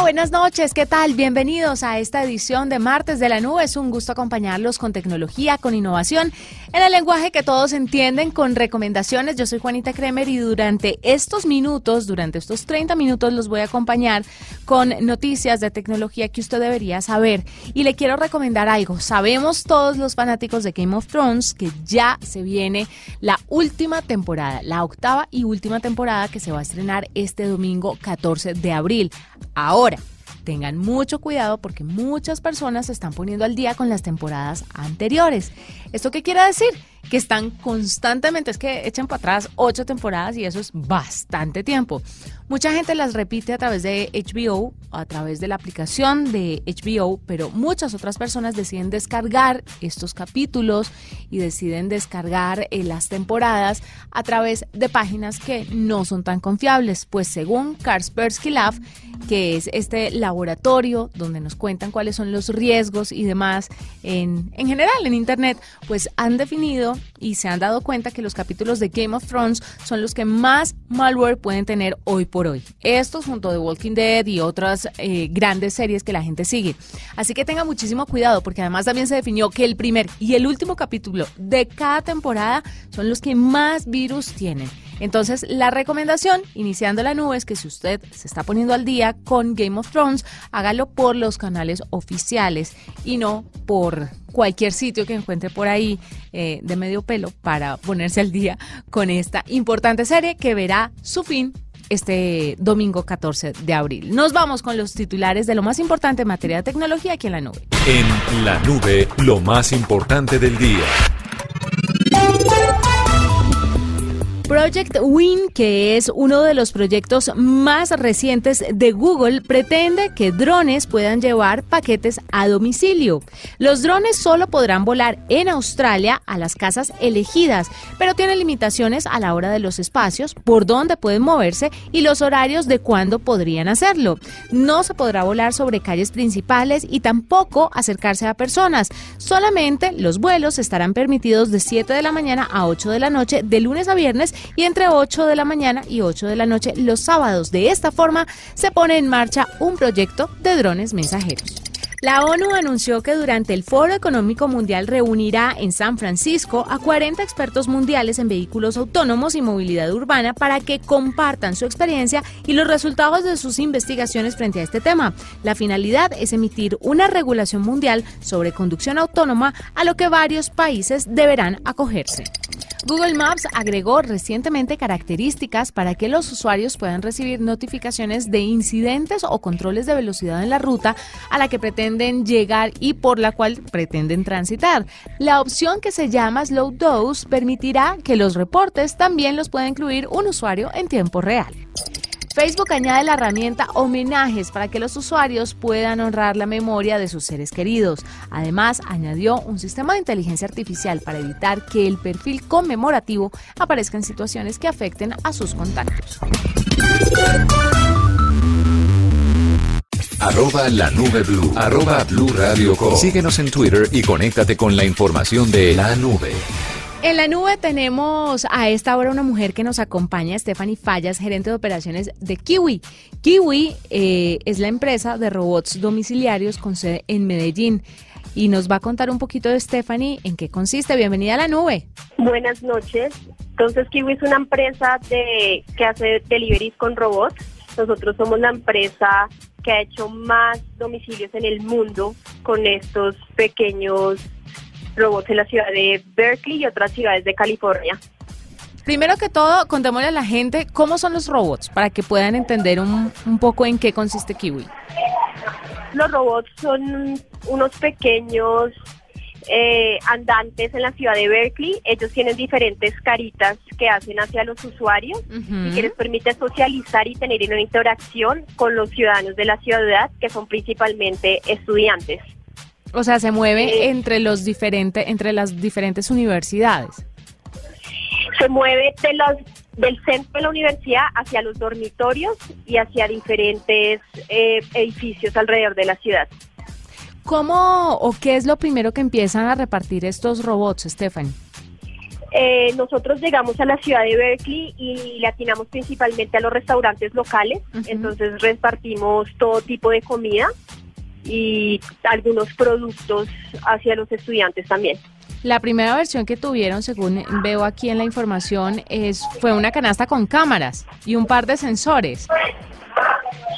Buenas noches, ¿qué tal? Bienvenidos a esta edición de Martes de la Nube. Es un gusto acompañarlos con tecnología, con innovación, en el lenguaje que todos entienden, con recomendaciones. Yo soy Juanita Kremer y durante estos minutos, durante estos 30 minutos, los voy a acompañar con noticias de tecnología que usted debería saber. Y le quiero recomendar algo. Sabemos todos los fanáticos de Game of Thrones que ya se viene la última temporada, la octava y última temporada que se va a estrenar este domingo 14 de abril. Ahora, tengan mucho cuidado porque muchas personas se están poniendo al día con las temporadas anteriores. ¿Esto qué quiere decir? Que están constantemente, es que echan para atrás ocho temporadas y eso es bastante tiempo. Mucha gente las repite a través de HBO, a través de la aplicación de HBO, pero muchas otras personas deciden descargar estos capítulos y deciden descargar eh, las temporadas a través de páginas que no son tan confiables. Pues según Kaspersky Lab, que es este laboratorio donde nos cuentan cuáles son los riesgos y demás en, en general en Internet, pues han definido y se han dado cuenta que los capítulos de Game of Thrones son los que más malware pueden tener hoy por hoy. Estos junto de Walking Dead y otras eh, grandes series que la gente sigue. Así que tenga muchísimo cuidado porque además también se definió que el primer y el último capítulo de cada temporada son los que más virus tienen. Entonces, la recomendación, iniciando la nube, es que si usted se está poniendo al día con Game of Thrones, hágalo por los canales oficiales y no por cualquier sitio que encuentre por ahí eh, de medio pelo para ponerse al día con esta importante serie que verá su fin este domingo 14 de abril. Nos vamos con los titulares de lo más importante en materia de tecnología aquí en la nube. En la nube, lo más importante del día. Project Win, que es uno de los proyectos más recientes de Google, pretende que drones puedan llevar paquetes a domicilio. Los drones solo podrán volar en Australia a las casas elegidas, pero tienen limitaciones a la hora de los espacios, por dónde pueden moverse y los horarios de cuándo podrían hacerlo. No se podrá volar sobre calles principales y tampoco acercarse a personas. Solamente los vuelos estarán permitidos de 7 de la mañana a 8 de la noche de lunes a viernes y entre 8 de la mañana y 8 de la noche los sábados. De esta forma se pone en marcha un proyecto de drones mensajeros. La ONU anunció que durante el Foro Económico Mundial reunirá en San Francisco a 40 expertos mundiales en vehículos autónomos y movilidad urbana para que compartan su experiencia y los resultados de sus investigaciones frente a este tema. La finalidad es emitir una regulación mundial sobre conducción autónoma a lo que varios países deberán acogerse. Google Maps agregó recientemente características para que los usuarios puedan recibir notificaciones de incidentes o controles de velocidad en la ruta a la que pretenden llegar y por la cual pretenden transitar. La opción que se llama Slow Dose permitirá que los reportes también los pueda incluir un usuario en tiempo real. Facebook añade la herramienta homenajes para que los usuarios puedan honrar la memoria de sus seres queridos. Además, añadió un sistema de inteligencia artificial para evitar que el perfil conmemorativo aparezca en situaciones que afecten a sus contactos. Arroba la nube blue. Arroba blue radio Síguenos en Twitter y conéctate con la información de la nube. En la nube tenemos a esta hora una mujer que nos acompaña, Stephanie Fallas, gerente de operaciones de Kiwi. Kiwi eh, es la empresa de robots domiciliarios con sede en Medellín y nos va a contar un poquito de Stephanie en qué consiste. Bienvenida a la nube. Buenas noches. Entonces Kiwi es una empresa de, que hace deliveries con robots. Nosotros somos la empresa que ha hecho más domicilios en el mundo con estos pequeños robots en la ciudad de Berkeley y otras ciudades de California. Primero que todo, contémosle a la gente cómo son los robots para que puedan entender un, poco en qué consiste Kiwi. Los robots son unos pequeños eh, andantes en la ciudad de Berkeley. Ellos tienen diferentes caritas que hacen hacia los usuarios y que les permite socializar y tener una interacción con los ciudadanos de la ciudad, que son principalmente estudiantes. O sea, se mueve entre los diferentes, entre las diferentes universidades. Se mueve de los, del centro de la universidad hacia los dormitorios y hacia diferentes eh, edificios alrededor de la ciudad. ¿Cómo o qué es lo primero que empiezan a repartir estos robots, Stephanie? Eh, nosotros llegamos a la ciudad de Berkeley y le atinamos principalmente a los restaurantes locales, entonces repartimos todo tipo de comida y algunos productos hacia los estudiantes también. La primera versión que tuvieron, según veo aquí en la información, es fue una canasta con cámaras y un par de sensores.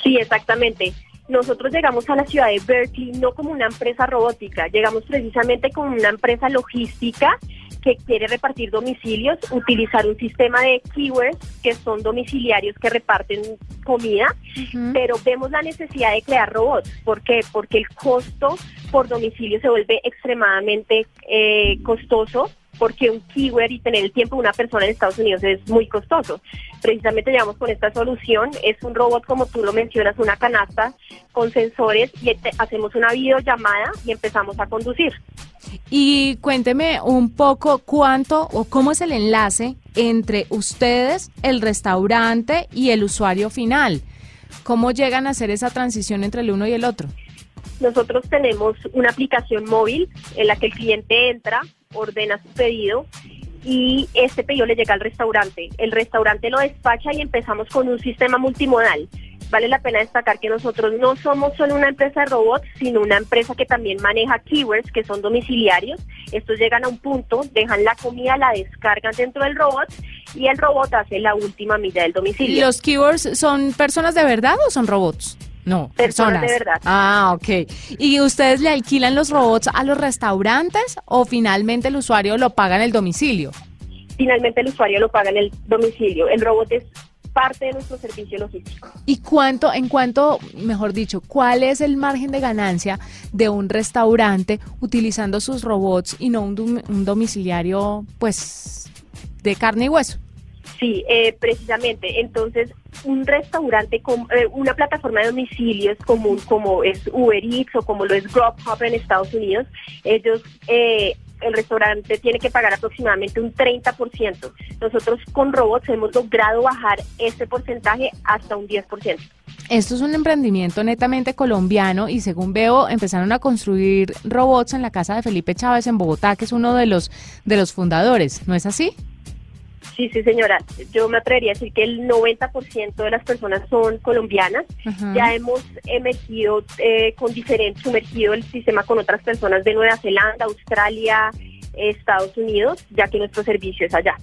Sí, exactamente. Nosotros llegamos a la ciudad de Berkeley no como una empresa robótica, llegamos precisamente como una empresa logística que quiere repartir domicilios, utilizar un sistema de keywords que son domiciliarios que reparten comida, pero vemos la necesidad de crear robots. ¿Por qué? Porque el costo por domicilio se vuelve extremadamente eh, costoso porque un keyword y tener el tiempo de una persona en Estados Unidos es muy costoso. Precisamente llegamos con esta solución, es un robot como tú lo mencionas, una canasta con sensores y hacemos una videollamada y empezamos a conducir. Y cuénteme un poco cuánto o cómo es el enlace entre ustedes, el restaurante y el usuario final. ¿Cómo llegan a hacer esa transición entre el uno y el otro? Nosotros tenemos una aplicación móvil en la que el cliente entra, ordena su pedido y este pedido le llega al restaurante. El restaurante lo despacha y empezamos con un sistema multimodal vale la pena destacar que nosotros no somos solo una empresa de robots, sino una empresa que también maneja keywords que son domiciliarios. Estos llegan a un punto, dejan la comida, la descargan dentro del robot y el robot hace la última milla del domicilio. ¿Los keywords son personas de verdad o son robots? No, personas, de verdad. Ah, ok. ¿Y ustedes le alquilan los robots a los restaurantes o finalmente el usuario lo paga en el domicilio? Finalmente el usuario lo paga en el domicilio. El robot es parte de nuestro servicio logístico. ¿Y cuánto, en cuánto, mejor dicho, cuál es el margen de ganancia de un restaurante utilizando sus robots y no un, domiciliario, pues, de carne y hueso? Sí, eh, precisamente. Entonces, un restaurante, con, eh, una plataforma de domicilios común como es Uber Eats o como lo es Grubhub en Estados Unidos, ellos eh, el restaurante tiene que pagar aproximadamente un 30%. Nosotros con robots hemos logrado bajar ese porcentaje hasta un 10%. Esto es un emprendimiento netamente colombiano y según veo empezaron a construir robots en la casa de Felipe Chávez en Bogotá, que es uno de los de los fundadores, ¿no es así? Sí, sí, señora. Yo me atrevería a decir que el 90% de las personas son colombianas. Ya hemos emergido eh, con diferentes, sumergido el sistema con otras personas de Nueva Zelanda, Australia, Estados Unidos, ya que nuestro servicio es allá.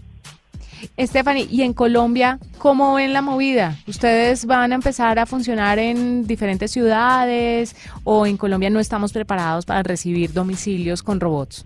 Stephanie, ¿y en Colombia cómo ven la movida? ¿Ustedes van a empezar a funcionar en diferentes ciudades o en Colombia no estamos preparados para recibir domicilios con robots?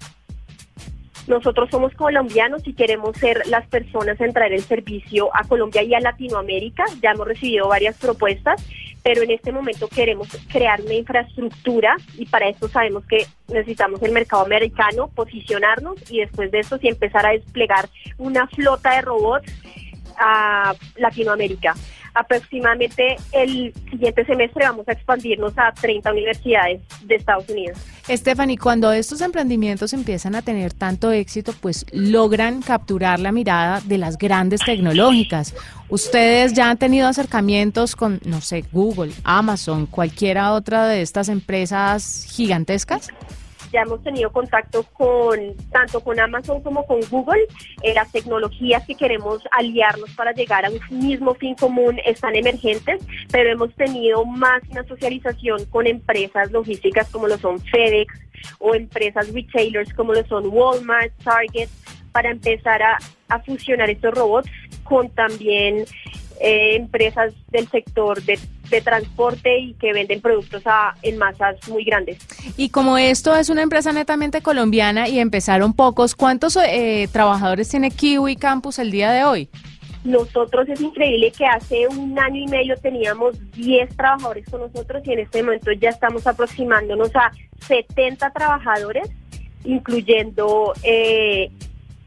Nosotros somos colombianos y queremos ser las personas en traer el servicio a Colombia y a Latinoamérica. Ya hemos recibido varias propuestas, pero en este momento queremos crear una infraestructura y para eso sabemos que necesitamos el mercado americano, posicionarnos y después de eso sí empezar a desplegar una flota de robots a Latinoamérica aproximadamente el siguiente semestre vamos a expandirnos a 30 universidades de Estados Unidos. Stephanie, cuando estos emprendimientos empiezan a tener tanto éxito, pues logran capturar la mirada de las grandes tecnológicas. ¿Ustedes ya han tenido acercamientos con, no sé, Google, Amazon, cualquiera otra de estas empresas gigantescas? Ya hemos tenido contacto con tanto con Amazon como con Google. Eh, las tecnologías que queremos aliarnos para llegar a un mismo fin común están emergentes, pero hemos tenido más una socialización con empresas logísticas como lo son FedEx o empresas retailers como lo son Walmart, Target, para empezar a, a fusionar estos robots con también eh, empresas del sector de, transporte y que venden productos a, en masas muy grandes. Y como esto es una empresa netamente colombiana y empezaron pocos, ¿cuántos eh, trabajadores tiene Kiwi Campus el día de hoy? Nosotros es increíble que hace un año y medio teníamos 10 trabajadores con nosotros y en este momento ya estamos aproximándonos a 70 trabajadores, incluyendo eh,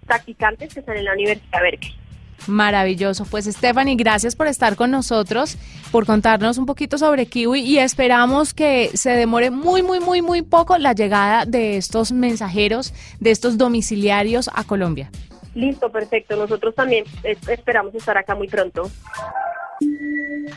practicantes que están en la Universidad de Berkeley. Maravilloso. Pues Stephanie, gracias por estar con nosotros, por contarnos un poquito sobre Kiwi y esperamos que se demore muy, muy, muy, muy poco la llegada de estos mensajeros, de estos domiciliarios a Colombia. Listo, perfecto. Nosotros también esperamos estar acá muy pronto.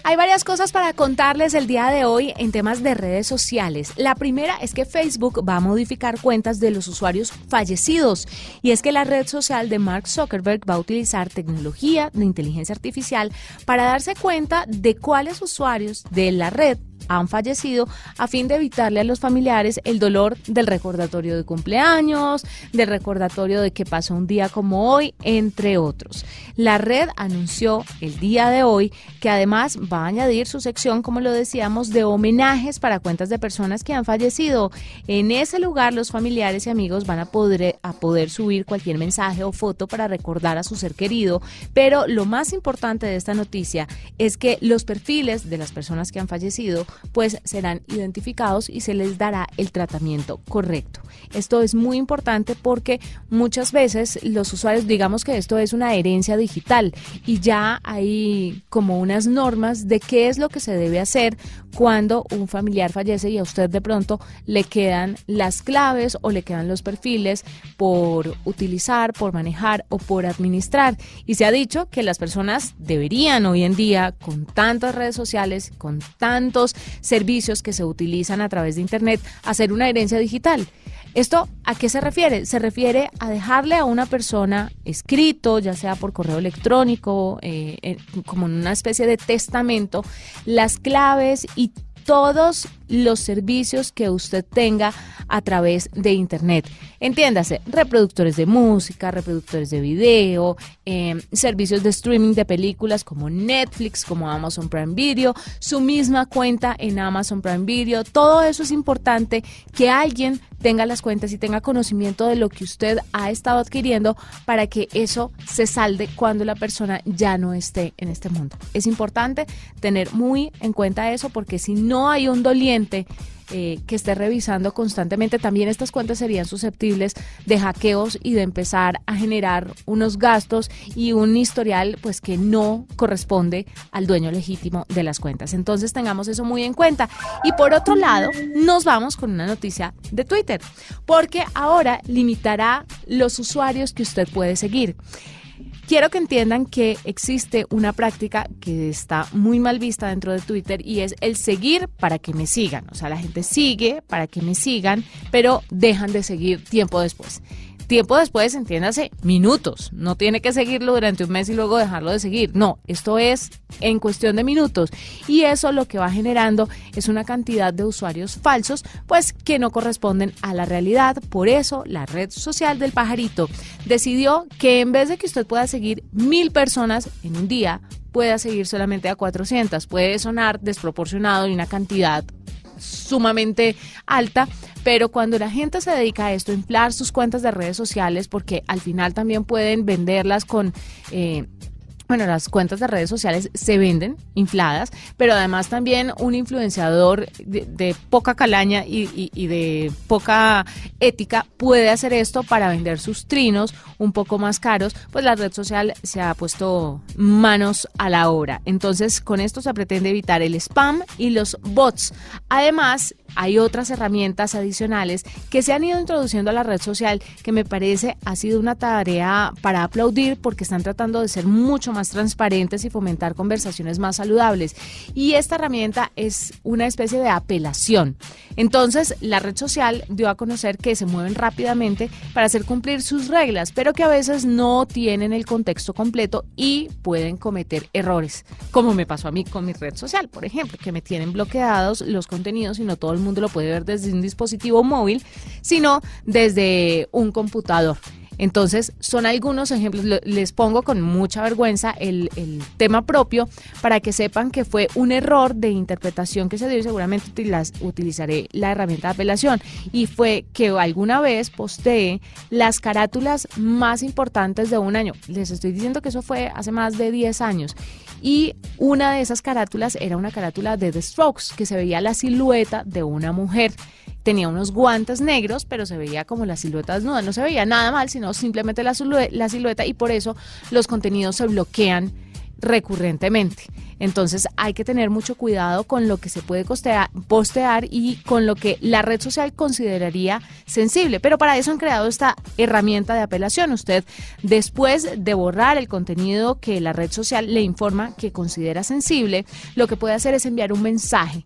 Hay varias cosas para contarles el día de hoy en temas de redes sociales. La primera es que Facebook va a modificar cuentas de los usuarios fallecidos y es que la red social de Mark Zuckerberg va a utilizar tecnología de inteligencia artificial para darse cuenta de cuáles usuarios de la red han fallecido a fin de evitarle a los familiares el dolor del recordatorio de cumpleaños, del recordatorio de que pasó un día como hoy, entre otros. La red anunció el día de hoy que además va a añadir su sección, como lo decíamos, de homenajes para cuentas de personas que han fallecido. En ese lugar los familiares y amigos van a poder, subir cualquier mensaje o foto para recordar a su ser querido, pero lo más importante de esta noticia es que los perfiles de las personas que han fallecido pues serán identificados y se les dará el tratamiento correcto. Esto es muy importante porque muchas veces los usuarios, digamos que esto es una herencia digital y ya hay como unas normas de qué es lo que se debe hacer cuando un familiar fallece y a usted de pronto le quedan las claves o le quedan los perfiles por utilizar, por manejar o por administrar. Y se ha dicho que las personas deberían hoy en día, con tantas redes sociales, con tantos servicios que se utilizan a través de Internet, hacer una herencia digital. ¿Esto a qué se refiere? Se refiere a dejarle a una persona escrito, ya sea por correo electrónico, eh, como en una especie de testamento, las claves y todos los servicios que usted tenga a través de Internet. Entiéndase, reproductores de música, reproductores de video, em, servicios de streaming de películas como Netflix, como Amazon Prime Video, su misma cuenta en Amazon Prime Video. Todo eso es importante que alguien tenga las cuentas y tenga conocimiento de lo que usted ha estado adquiriendo para que eso se salde cuando la persona ya no esté en este mundo. Es importante tener muy en cuenta eso porque si no hay un doliente, eh, que esté revisando constantemente, también estas cuentas serían susceptibles de hackeos y de empezar a generar unos gastos y un historial pues que no corresponde al dueño legítimo de las cuentas. Entonces tengamos eso muy en cuenta. Y por otro lado, nos vamos con una noticia de Twitter, porque ahora limitará los usuarios que usted puede seguir. Quiero que entiendan que existe una práctica que está muy mal vista dentro de Twitter y es el seguir para que me sigan. O sea, la gente sigue para que me sigan, pero dejan de seguir tiempo después. Tiempo después, entiéndase, minutos. No tiene que seguirlo durante un mes y luego dejarlo de seguir. No, esto es en cuestión de minutos. Y eso lo que va generando es una cantidad de usuarios falsos, pues que no corresponden a la realidad. Por eso, la red social del pajarito decidió que en vez de que usted pueda seguir mil personas en un día, pueda seguir solamente a 400. Puede sonar desproporcionado y una cantidad sumamente alta, pero cuando la gente se dedica a esto, inflar sus cuentas de redes sociales, porque al final también pueden venderlas con... Eh, bueno, las cuentas de redes sociales se venden infladas, pero además también un influenciador de, poca calaña y, y, de poca ética puede hacer esto para vender sus trinos un poco más caros, pues la red social se ha puesto manos a la obra. Entonces, con esto se pretende evitar el spam y los bots. Además, hay otras herramientas adicionales que se han ido introduciendo a la red social que me parece ha sido una tarea para aplaudir porque están tratando de ser mucho más transparentes y fomentar conversaciones más saludables. Y esta herramienta es una especie de apelación. Entonces, la red social dio a conocer que se mueven rápidamente para hacer cumplir sus reglas, pero que a veces no tienen el contexto completo y pueden cometer errores, como me pasó a mí con mi red social, por ejemplo, que me tienen bloqueados los contenidos y no todo el mundo lo puede ver desde un dispositivo móvil, sino desde un computador. Entonces, son algunos ejemplos, les pongo con mucha vergüenza el, tema propio para que sepan que fue un error de interpretación que se dio y seguramente utilizaré la herramienta de apelación. Y fue que alguna vez posteé las carátulas más importantes de un año. Les estoy diciendo que eso fue hace más de 10 años. Y una de esas carátulas era una carátula de The Strokes, que se veía la silueta de una mujer tenía unos guantes negros, pero se veía como la silueta desnuda. No se veía nada mal, sino simplemente la, la silueta y por eso los contenidos se bloquean recurrentemente. Entonces hay que tener mucho cuidado con lo que se puede postear y con lo que la red social consideraría sensible. Pero para eso han creado esta herramienta de apelación. Usted, después de borrar el contenido que la red social le informa que considera sensible, lo que puede hacer es enviar un mensaje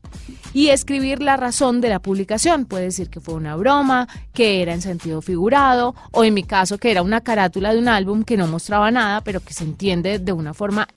y escribir la razón de la publicación. Puede decir que fue una broma, que era en sentido figurado, o en mi caso que era una carátula de un álbum que no mostraba nada, pero que se entiende de una forma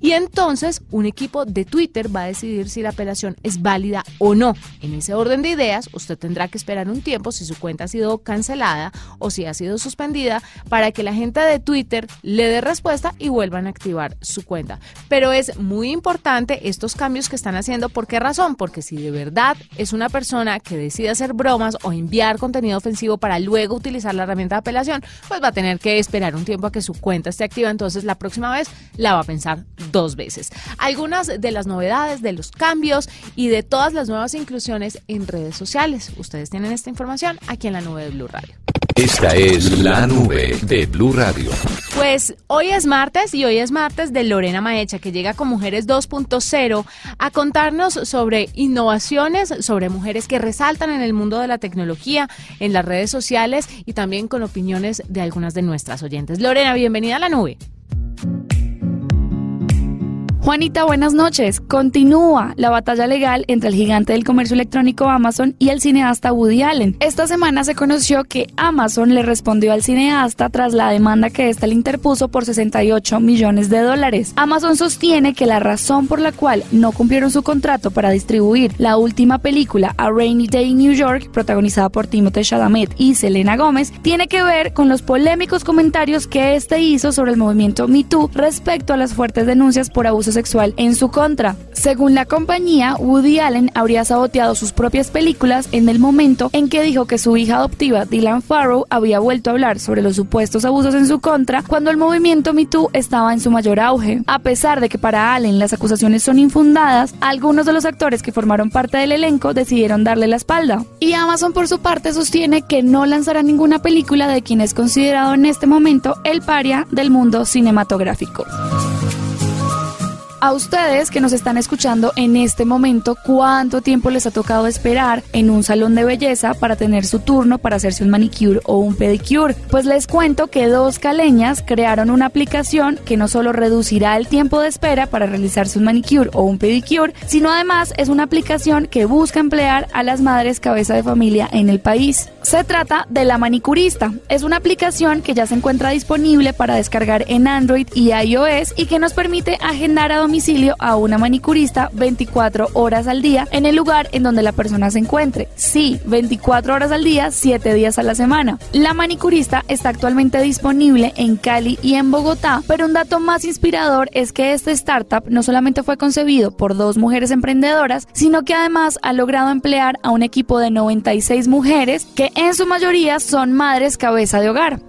Y entonces un equipo de Twitter va a decidir si la apelación es válida o no. En ese orden de ideas, usted tendrá que esperar un tiempo si su cuenta ha sido cancelada o si ha sido suspendida para que la gente de Twitter le dé respuesta y vuelvan a activar su cuenta. Pero es muy importante estos cambios que están haciendo. ¿Por qué razón? Porque si de verdad es una persona que decide hacer bromas o enviar contenido ofensivo para luego utilizar la herramienta de apelación, pues va a tener que esperar un tiempo a que su cuenta esté activa. Entonces la próxima vez la va a pensar dos veces. Algunas de las novedades, de los cambios y de todas las nuevas inclusiones en redes sociales. Ustedes tienen esta información aquí en la nube de Blue Radio. Esta es la nube de Blue Radio. Pues hoy es martes y hoy es martes de Lorena Maecha, que llega con Mujeres 2.0 a contarnos sobre innovaciones, sobre mujeres que resaltan en el mundo de la tecnología, en las redes sociales y también con opiniones de algunas de nuestras oyentes. Lorena, bienvenida a la nube. Juanita, buenas noches. Continúa la batalla legal entre el gigante del comercio electrónico Amazon y el cineasta Woody Allen. Esta semana se conoció que Amazon le respondió al cineasta tras la demanda que ésta le interpuso por 68 millones de dólares. Amazon sostiene que la razón por la cual no cumplieron su contrato para distribuir la última película A Rainy Day in New York, protagonizada por Timothée Chalamet y Selena Gómez, tiene que ver con los polémicos comentarios que este hizo sobre el movimiento Me Too respecto a las fuertes denuncias por abusos sexual en su contra. Según la compañía, Woody Allen habría saboteado sus propias películas en el momento en que dijo que su hija adoptiva, Dylan Farrow, había vuelto a hablar sobre los supuestos abusos en su contra cuando el movimiento Me Too estaba en su mayor auge. A pesar de que para Allen las acusaciones son infundadas, algunos de los actores que formaron parte del elenco decidieron darle la espalda. Y Amazon por su parte sostiene que no lanzará ninguna película de quien es considerado en este momento el paria del mundo cinematográfico. A ustedes que nos están escuchando en este momento, ¿cuánto tiempo les ha tocado esperar en un salón de belleza para tener su turno para hacerse un manicure o un pedicure? Pues les cuento que dos caleñas crearon una aplicación que no solo reducirá el tiempo de espera para realizarse un manicure o un pedicure, sino además es una aplicación que busca emplear a las madres cabeza de familia en el país. Se trata de La Manicurista. Es una aplicación que ya se encuentra disponible para descargar en Android y iOS y que nos permite agendar a a una manicurista 24 horas al día en el lugar en donde la persona se encuentre. Sí, 24 horas al día, 7 días a la semana. La Manicurista está actualmente disponible en Cali y en Bogotá, pero un dato más inspirador es que este startup no solamente fue concebido por dos mujeres emprendedoras, sino que además ha logrado emplear a un equipo de 96 mujeres que en su mayoría son madres cabeza de hogar.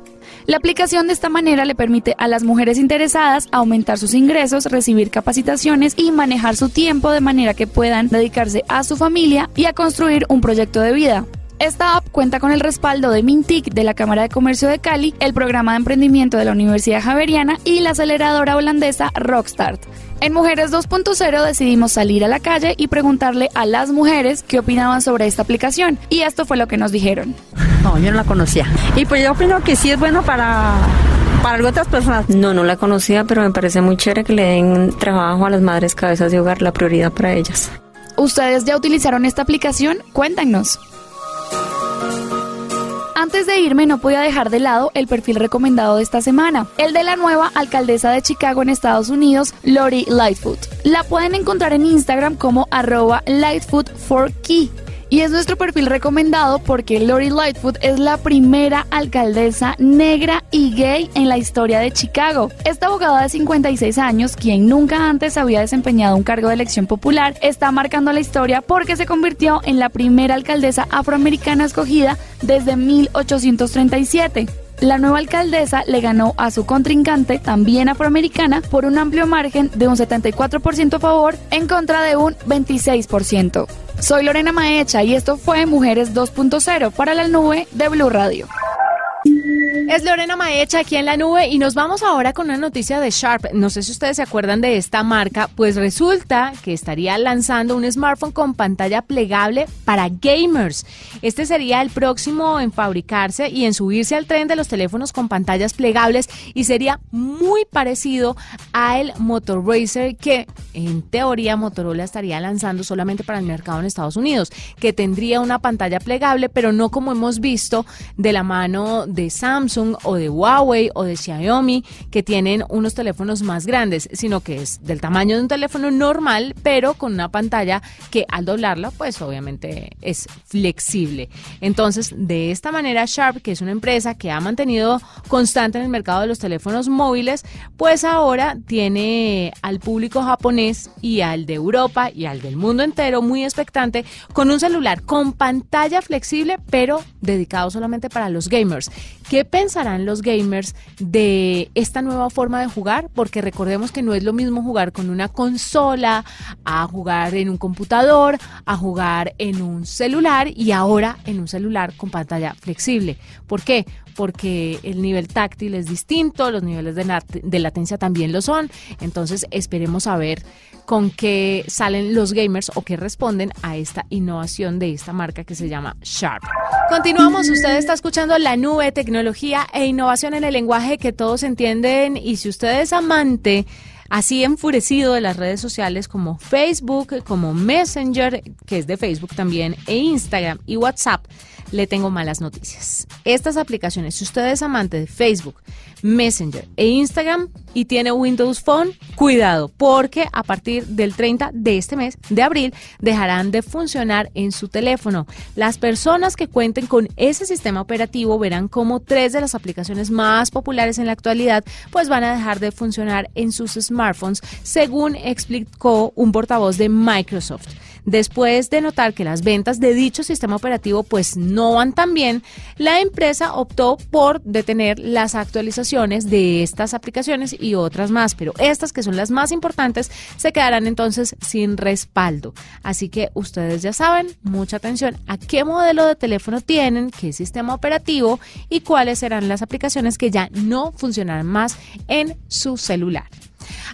La aplicación de esta manera le permite a las mujeres interesadas aumentar sus ingresos, recibir capacitaciones y manejar su tiempo de manera que puedan dedicarse a su familia y a construir un proyecto de vida. Esta app cuenta con el respaldo de Mintic de la Cámara de Comercio de Cali, el programa de emprendimiento de la Universidad Javeriana y la aceleradora holandesa Rockstart. En Mujeres 2.0 decidimos salir a la calle y preguntarle a las mujeres qué opinaban sobre esta aplicación. Y esto fue lo que nos dijeron. No, yo no la conocía. Y pues yo opino que sí es bueno para para otras personas. No, no la conocía, pero me parece muy chévere que le den trabajo a las madres cabezas de hogar, la prioridad para ellas. ¿Ustedes ya utilizaron esta aplicación? Cuéntanos. Antes de irme no podía dejar de lado el perfil recomendado de esta semana, el de la nueva alcaldesa de Chicago en Estados Unidos, Lori Lightfoot. La pueden encontrar en Instagram como arroba lightfoot4key y es nuestro perfil recomendado porque Lori Lightfoot es la primera alcaldesa negra y gay en la historia de Chicago. Esta abogada de 56 años, quien nunca antes había desempeñado un cargo de elección popular, está marcando la historia porque se convirtió en la primera alcaldesa afroamericana escogida desde 1837. La nueva alcaldesa le ganó a su contrincante, también afroamericana, por un amplio margen de un 74% a favor en contra de un 26%. Soy Lorena Maecha y esto fue Mujeres 2.0 para la nube de Blue Radio. Es Lorena Maecha aquí en la nube y nos vamos ahora con una noticia de Sharp. No sé si ustedes se acuerdan de esta marca, pues resulta que estaría lanzando un smartphone con pantalla plegable para gamers. Este sería el próximo en fabricarse y en subirse al tren de los teléfonos con pantallas plegables y sería muy parecido al Motor Racer que en teoría Motorola estaría lanzando solamente para el mercado en Estados Unidos, que tendría una pantalla plegable, pero no como hemos visto de la mano de Samsung o de Huawei o de Xiaomi, que tienen unos teléfonos más grandes, sino que es del tamaño de un teléfono normal, pero con una pantalla que al doblarla, pues obviamente es flexible. Entonces, de esta manera, Sharp, que es una empresa que ha mantenido constante en el mercado de los teléfonos móviles, pues ahora tiene al público japonés y al de Europa y al del mundo entero muy expectante con un celular con pantalla flexible, pero dedicado solamente para los gamers. ¿Qué pensarán los gamers de esta nueva forma de jugar? Porque recordemos que no es lo mismo jugar con una consola, a jugar en un computador, a jugar en un celular y ahora en un celular con pantalla flexible. ¿Por qué? Porque el nivel táctil es distinto, los niveles de, de latencia también lo son. Entonces esperemos a ver con qué salen los gamers o qué responden a esta innovación de esta marca que se llama Sharp. Continuamos, usted está escuchando la nube, tecnología e innovación en el lenguaje que todos entienden y si usted es amante así enfurecido de las redes sociales como Facebook, como Messenger, que es de Facebook también, e Instagram y WhatsApp, le tengo malas noticias. Estas aplicaciones, si usted es amante de Facebook, Messenger e Instagram y tiene Windows Phone, cuidado, porque a partir del 30 de este mes de abril dejarán de funcionar en su teléfono. Las personas que cuenten con ese sistema operativo verán como tres de las aplicaciones más populares en la actualidad pues van a dejar de funcionar en sus smartphones, según explicó un portavoz de Microsoft. Después de notar que las ventas de dicho sistema operativo pues no van tan bien, la empresa optó por detener las actualizaciones de estas aplicaciones y otras más, pero estas que son las más importantes se quedarán entonces sin respaldo. Así que ustedes ya saben, mucha atención a qué modelo de teléfono tienen, qué sistema operativo y cuáles serán las aplicaciones que ya no funcionarán más en su celular.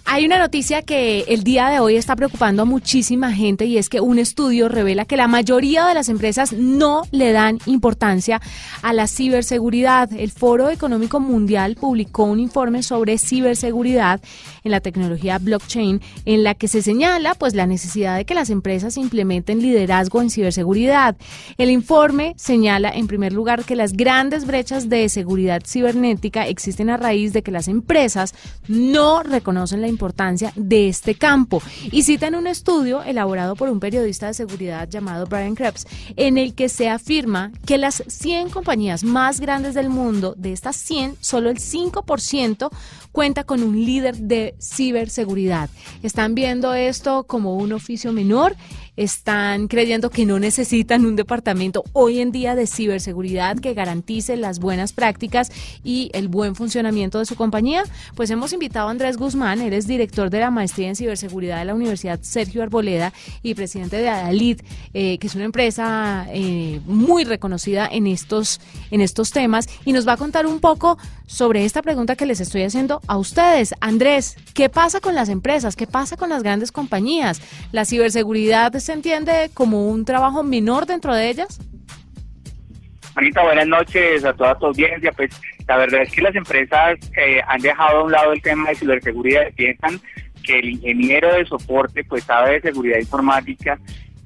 Hay una noticia que el día de hoy está preocupando a muchísima gente y es que un estudio revela que la mayoría de las empresas no le dan importancia a la ciberseguridad. El Foro Económico Mundial publicó un informe sobre ciberseguridad en la tecnología blockchain en la que se señala pues la necesidad de que las empresas implementen liderazgo en ciberseguridad. El informe señala en primer lugar que las grandes brechas de seguridad cibernética existen a raíz de que las empresas no reconocen la importancia de este campo y citan un estudio elaborado por un periodista de seguridad llamado Brian Krebs, en el que se afirma que las 100 compañías más grandes del mundo, de estas 100, solo el 5% cuenta con un líder de ciberseguridad. Están viendo esto como un oficio menor están creyendo que no necesitan un departamento hoy en día de ciberseguridad que garantice las buenas prácticas y el buen funcionamiento de su compañía? Pues hemos invitado a Andrés Guzmán, eres director de la maestría en ciberseguridad de la Universidad Sergio Arboleda y presidente de Adalid, eh, que es una empresa eh, muy reconocida en estos, en estos temas, y nos va a contar un poco sobre esta pregunta que les estoy haciendo a ustedes. Andrés, ¿qué pasa con las empresas? ¿Qué pasa con las grandes compañías? ¿La ciberseguridad se entiende como un trabajo menor dentro de ellas? Anita, buenas noches a toda tu audiencia. Pues la verdad es que las empresas eh, han dejado a un lado el tema de ciberseguridad. Piensan que el ingeniero de soporte pues sabe de seguridad informática,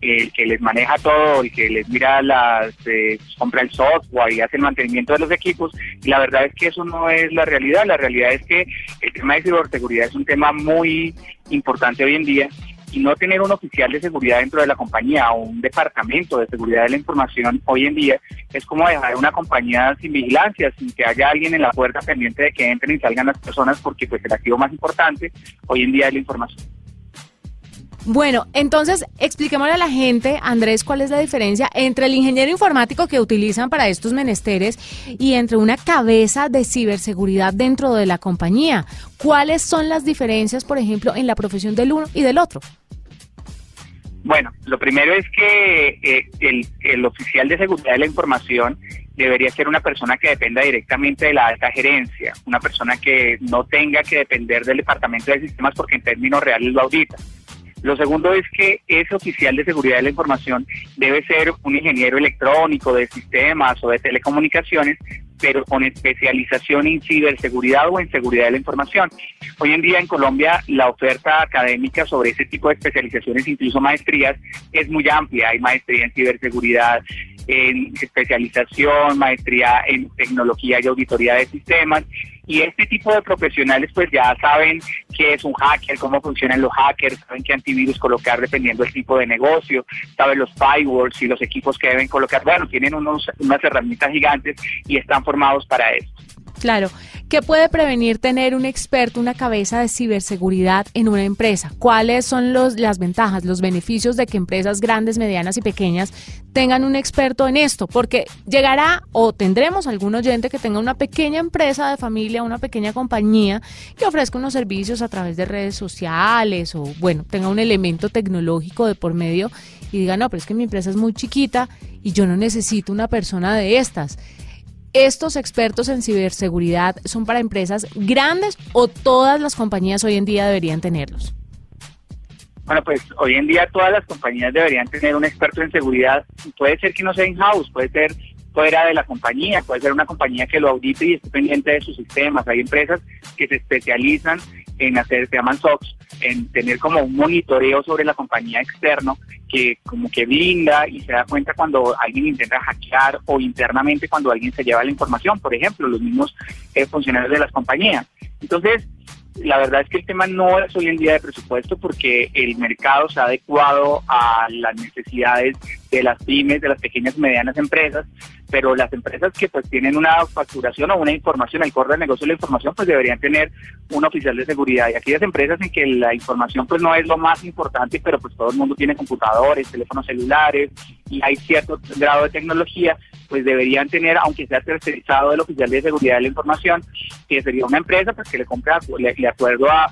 el que les maneja todo, el que les mira las, eh, compra el software y hace el mantenimiento de los equipos. Y la verdad es que eso no es la realidad. La realidad es que el tema de ciberseguridad es un tema muy importante hoy en día y no tener un oficial de seguridad dentro de la compañía o un departamento de seguridad de la información hoy en día es como dejar una compañía sin vigilancia, sin que haya alguien en la puerta pendiente de que entren y salgan las personas porque pues el activo más importante hoy en día es la información. Bueno, entonces expliquémosle a la gente, Andrés, cuál es la diferencia entre el ingeniero informático que utilizan para estos menesteres y entre una cabeza de ciberseguridad dentro de la compañía. ¿Cuáles son las diferencias, por ejemplo, en la profesión del uno y del otro? Bueno, lo primero es que eh, el, el, oficial de seguridad de la información debería ser una persona que dependa directamente de la alta gerencia, una persona que no tenga que depender del departamento de sistemas porque en términos reales lo audita. Lo segundo es que ese oficial de seguridad de la información debe ser un ingeniero electrónico de sistemas o de telecomunicaciones, pero con especialización en ciberseguridad o en seguridad de la información. Hoy en día en Colombia la oferta académica sobre ese tipo de especializaciones, incluso maestrías, es muy amplia. Hay maestría en ciberseguridad, en especialización, maestría en tecnología y auditoría de sistemas. Y este tipo de profesionales pues ya saben qué es un hacker, cómo funcionan los hackers, saben qué antivirus colocar dependiendo del tipo de negocio, saben los firewalls y los equipos que deben colocar. Bueno, tienen unos, unas herramientas gigantes y están formados para eso. Claro. ¿Qué puede prevenir tener un experto, una cabeza de ciberseguridad en una empresa? ¿Cuáles son las ventajas, los beneficios de que empresas grandes, medianas y pequeñas tengan un experto en esto? Porque llegará o tendremos algún oyente que tenga una pequeña empresa de familia, una pequeña compañía que ofrezca unos servicios a través de redes sociales o, bueno, tenga un elemento tecnológico de por medio y diga, no, pero es que mi empresa es muy chiquita y yo no necesito una persona de estas estos expertos en ciberseguridad son para empresas grandes o todas las compañías hoy en día deberían tenerlos? Bueno, pues hoy en día todas las compañías deberían tener un experto en seguridad. Puede ser que no sea in-house, puede ser fuera de la compañía, puede ser una compañía que lo audite y esté pendiente de sus sistemas. Hay empresas que se especializan en hacer, se llaman SOX, en tener como un monitoreo sobre la compañía externo que como que brinda y se da cuenta cuando alguien intenta hackear o internamente cuando alguien se lleva la información, por ejemplo, los mismos eh, funcionarios de las compañías. Entonces, la verdad es que el tema no es hoy en día de presupuesto porque el mercado se ha adecuado a las necesidades de las pymes, de las pequeñas y medianas empresas, pero las empresas que pues tienen una facturación o una información, el core del negocio de la información, pues deberían tener un oficial de seguridad. Y aquellas empresas en que la información pues no es lo más importante, pero pues todo el mundo tiene computadores, teléfonos celulares y hay cierto grado de tecnología, pues deberían tener, aunque sea tercerizado el oficial de seguridad de la información, que sería una empresa pues que le compra de acuerdo a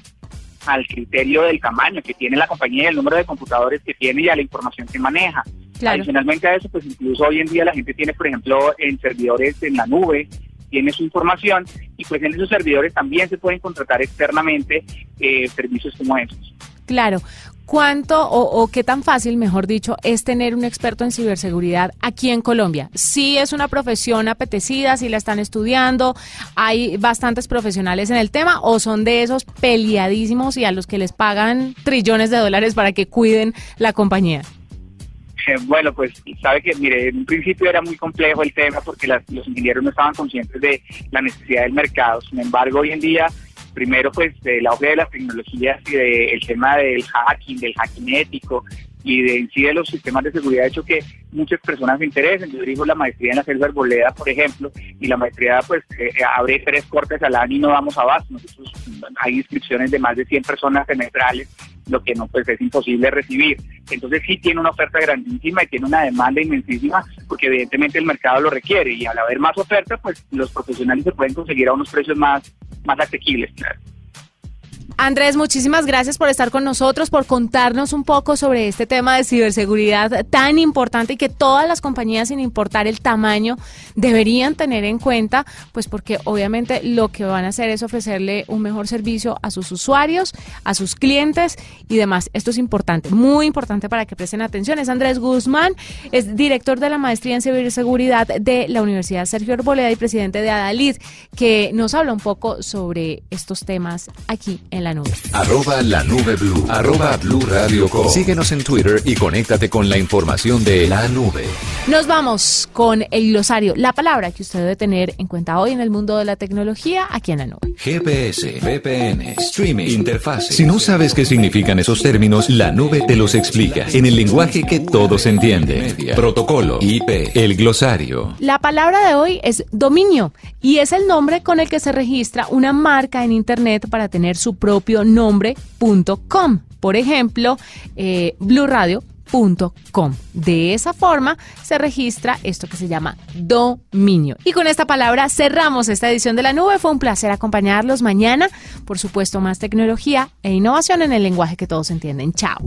al criterio del tamaño que tiene la compañía y el número de computadores que tiene y a la información que maneja. Adicionalmente a eso, pues incluso hoy en día la gente tiene, por ejemplo, en servidores en la nube, tiene su información y pues en esos servidores también se pueden contratar externamente eh, servicios como esos. Claro. ¿Cuánto o, qué tan fácil, mejor dicho, es tener un experto en ciberseguridad aquí en Colombia? Sí es una profesión apetecida, si la están estudiando, hay bastantes profesionales en el tema o son de esos peleadísimos y a los que les pagan trillones de dólares para que cuiden la compañía. Bueno, pues sabe que, mire, en un principio era muy complejo el tema porque los ingenieros no estaban conscientes de la necesidad del mercado. Sin embargo, hoy en día, primero, pues, de la auge de las tecnologías y del tema del hacking, del hacking ético, y de en sí de los sistemas de seguridad ha hecho que muchas personas se interesen. Yo dirijo la maestría en la selva arboleda, por ejemplo, y la maestría pues eh, abre tres cortes al año y no damos abasto. Nosotros, hay inscripciones de más de 100 personas semestrales, lo que no pues es imposible recibir. Entonces sí tiene una oferta grandísima y tiene una demanda inmensísima porque evidentemente el mercado lo requiere y al haber más oferta pues los profesionales se pueden conseguir a unos precios más, más asequibles. Andrés, muchísimas gracias por estar con nosotros, por contarnos un poco sobre este tema de ciberseguridad tan importante y que todas las compañías, sin importar el tamaño, deberían tener en cuenta, pues porque obviamente lo que van a hacer es ofrecerle un mejor servicio a sus usuarios, a sus clientes y demás. Esto es importante, muy importante para que presten atención. Es Andrés Guzmán, es director de la maestría en ciberseguridad de la Universidad Sergio Arboleda y presidente de Adalid, que nos habla un poco sobre estos temas aquí en la nube. Arroba la nube blue. Arroba blue radio Síguenos en Twitter y conéctate con la información de la nube. Nos vamos con el glosario, la palabra que usted debe tener en cuenta hoy en el mundo de la tecnología aquí en la nube. GPS, VPN, streaming, interfaz. Si no sabes qué significan esos términos, la nube te los explica en el lenguaje que todos entienden. Protocolo, IP, el glosario. La palabra de hoy es dominio y es el nombre con el que se registra una marca en Internet para tener su propio propio nombre.com. Por ejemplo, eh, blueradio.com. De esa forma se registra esto que se llama dominio. Y con esta palabra cerramos esta edición de la nube. Fue un placer acompañarlos mañana. Por supuesto, más tecnología e innovación en el lenguaje que todos entienden. Chao.